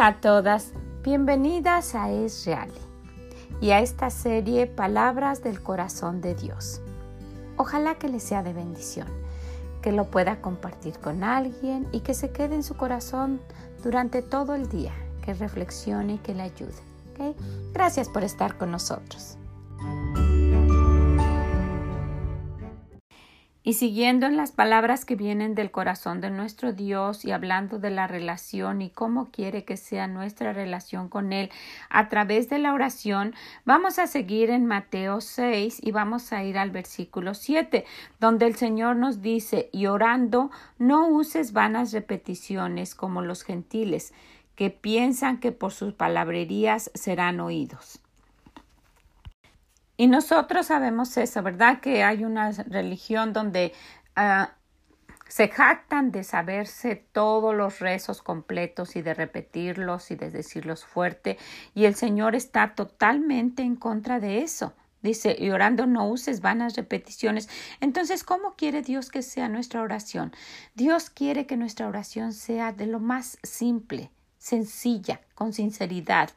Hola a todas, bienvenidas a Es Real y a esta serie Palabras del Corazón de Dios. Ojalá que le sea de bendición, que lo pueda compartir con alguien y que se quede en su corazón durante todo el día, que reflexione y que le ayude. Gracias por estar con nosotros. Y siguiendo en las palabras que vienen del corazón de nuestro Dios y hablando de la relación y cómo quiere que sea nuestra relación con Él a través de la oración, vamos a seguir en Mateo 6 y vamos a ir al versículo 7, donde el Señor nos dice, y orando, no uses vanas repeticiones como los gentiles, que piensan que por sus palabrerías serán oídos. Y nosotros sabemos eso, ¿verdad? Que hay una religión donde ah, se jactan de saberse todos los rezos completos y de repetirlos y de decirlos fuerte. Y el Señor está totalmente en contra de eso. Dice, y orando no uses vanas repeticiones. Entonces, ¿cómo quiere Dios que sea nuestra oración? Dios quiere que nuestra oración sea de lo más simple, sencilla, con sinceridad.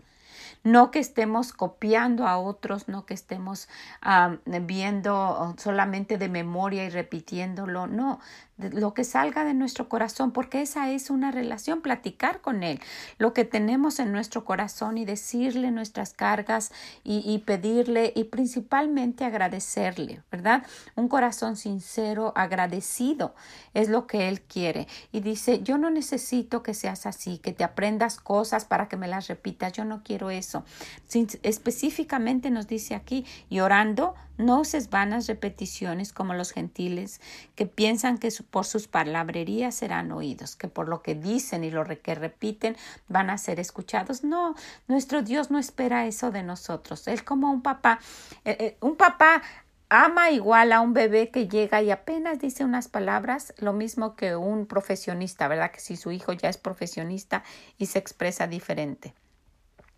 No que estemos copiando a otros, no que estemos ah, viendo solamente de memoria y repitiéndolo, no, lo que salga de nuestro corazón, porque esa es una relación, platicar con Él, lo que tenemos en nuestro corazón y decirle nuestras cargas y, pedirle y principalmente agradecerle, ¿verdad? Un corazón sincero, agradecido, es lo que Él quiere. Y dice, yo no necesito que seas así, que te aprendas cosas para que me las repitas, yo no quiero eso. específicamente nos dice aquí, y orando, no uses vanas repeticiones como los gentiles que piensan que por sus palabrerías serán oídos, que por lo que dicen y lo que repiten van a ser escuchados. No, nuestro Dios no espera eso de nosotros. Él como un papá, eh, eh, un papá ama igual a un bebé que llega y apenas dice unas palabras, lo mismo que un profesionista, ¿verdad? Que si su hijo ya es profesionista y se expresa diferente.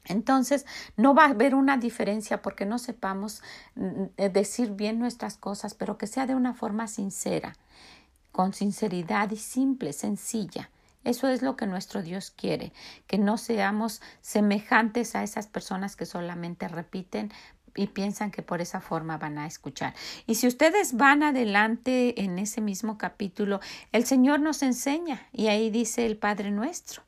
Entonces, no va a haber una diferencia porque no sepamos mm, eh, decir bien nuestras cosas, pero que sea de una forma sincera, con sinceridad y simple, sencilla. Eso es lo que nuestro Dios quiere, que no seamos semejantes a esas personas que solamente repiten y piensan que por esa forma van a escuchar. Y si ustedes van adelante en ese mismo capítulo, el Señor nos enseña y ahí dice el Padre nuestro.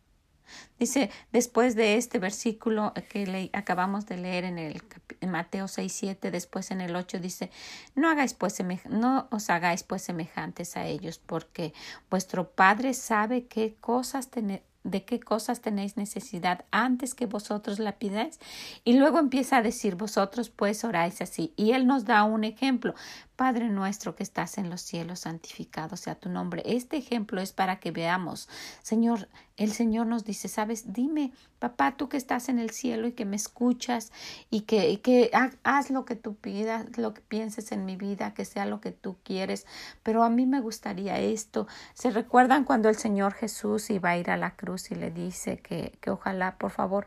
Dice, después de este versículo que le, acabamos de leer en, el, Mateo 6, 7, después en el 8 dice, no, hagáis pues no os hagáis pues semejantes a ellos, porque vuestro Padre sabe qué cosas de qué cosas tenéis necesidad antes que vosotros la pidáis. Y luego empieza a decir, vosotros pues oráis así. Y él nos da un ejemplo. Padre nuestro que estás en los cielos, santificado sea tu nombre. Este ejemplo es para que veamos, Señor, el Señor nos dice, sabes, dime, papá, tú que estás en el cielo y que me escuchas y que, que haz lo que tú pidas, lo que pienses en mi vida, que sea lo que tú quieres, pero a mí me gustaría esto. ¿Se recuerdan cuando el Señor Jesús iba a ir a la cruz y le dice que, que ojalá, por favor,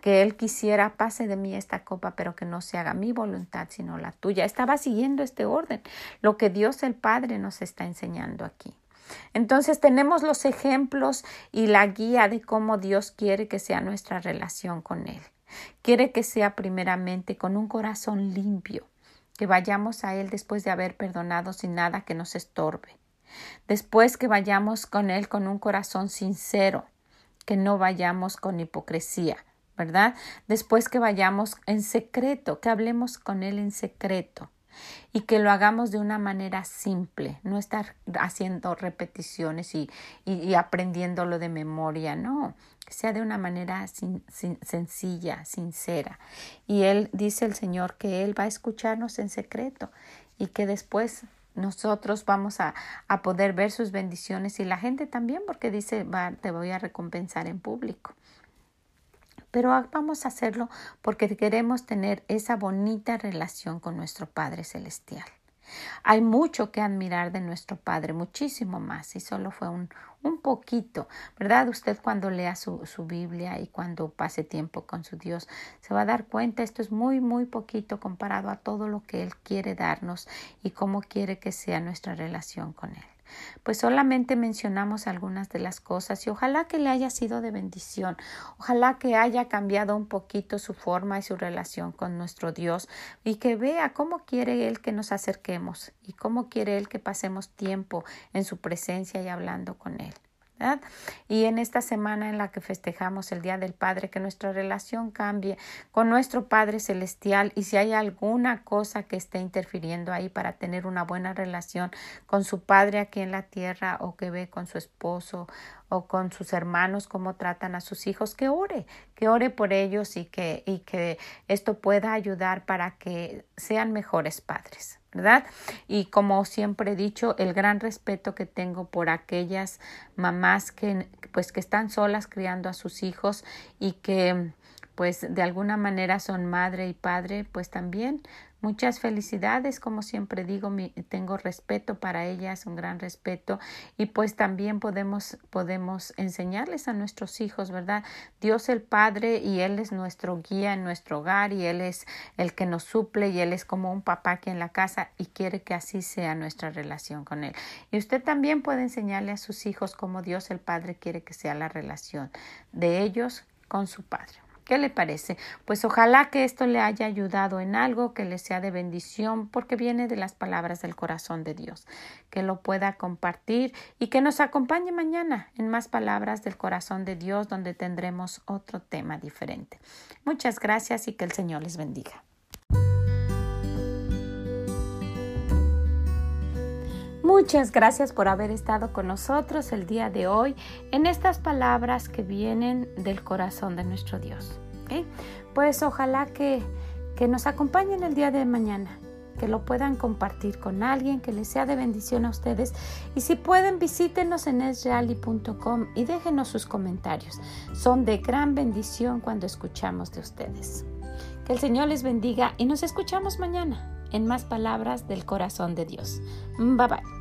que él quisiera pase de mí esta copa, pero que no se haga mi voluntad, sino la tuya. Estaba siguiendo este orden, lo que Dios el Padre nos está enseñando aquí. Entonces tenemos los ejemplos y la guía de cómo Dios quiere que sea nuestra relación con Él. Quiere que sea primeramente con un corazón limpio, que vayamos a Él después de haber perdonado sin nada que nos estorbe. Después que vayamos con Él con un corazón sincero, que no vayamos con hipocresía, ¿verdad? Después que vayamos en secreto, que hablemos con Él en secreto y que lo hagamos de una manera simple, no estar haciendo repeticiones y, y, aprendiéndolo de memoria, no, que sea de una manera sencilla, sincera. Y Él dice el Señor que Él va a escucharnos en secreto y que después nosotros vamos a, a poder ver sus bendiciones y la gente también porque dice, va, te voy a recompensar en público pero vamos a hacerlo porque queremos tener esa bonita relación con nuestro Padre Celestial. Hay mucho que admirar de nuestro Padre, muchísimo más, y solo fue un, un poquito, ¿verdad? Usted cuando lea su, su, Biblia y cuando pase tiempo con su Dios, se va a dar cuenta, esto es muy, muy poquito comparado a todo lo que Él quiere darnos y cómo quiere que sea nuestra relación con Él. Pues solamente mencionamos algunas de las cosas y ojalá que le haya sido de bendición, ojalá que haya cambiado un poquito su forma y su relación con nuestro Dios y que vea cómo quiere Él que nos acerquemos y cómo quiere Él que pasemos tiempo en su presencia y hablando con Él. Y en esta semana en la que festejamos el Día del Padre, que nuestra relación cambie con nuestro Padre Celestial y si hay alguna cosa que esté interfiriendo ahí para tener una buena relación con su Padre aquí en la tierra o que ve con su esposo o con sus hermanos cómo tratan a sus hijos, que ore, que ore por ellos y que, y que esto pueda ayudar para que sean mejores padres. ¿Verdad? Y como siempre he dicho, el gran respeto que tengo por aquellas mamás que pues que están solas criando a sus hijos y que pues de alguna manera son madre y padre, pues también Muchas felicidades, como siempre digo, tengo respeto para ellas, un gran respeto y pues también podemos podemos enseñarles a nuestros hijos, ¿verdad? Dios el Padre y él es nuestro guía en nuestro hogar y él es el que nos suple y él es como un papá aquí en la casa y quiere que así sea nuestra relación con él. Y usted también puede enseñarle a sus hijos cómo Dios el Padre quiere que sea la relación de ellos con su Padre. ¿Qué le parece? Pues ojalá que esto le haya ayudado en algo, que le sea de bendición, porque viene de las palabras del corazón de Dios, que lo pueda compartir y que nos acompañe mañana en más palabras del corazón de Dios, donde tendremos otro tema diferente. Muchas gracias y que el Señor les bendiga. Muchas gracias por haber estado con nosotros el día de hoy en estas palabras que vienen del corazón de nuestro Dios. Pues ojalá que, que nos acompañen el día de mañana, que lo puedan compartir con alguien, que les sea de bendición a ustedes. Y si pueden, visítenos en esreali.com y déjenos sus comentarios. Son de gran bendición cuando escuchamos de ustedes. Que el Señor les bendiga y nos escuchamos mañana en más palabras del corazón de Dios. Bye bye.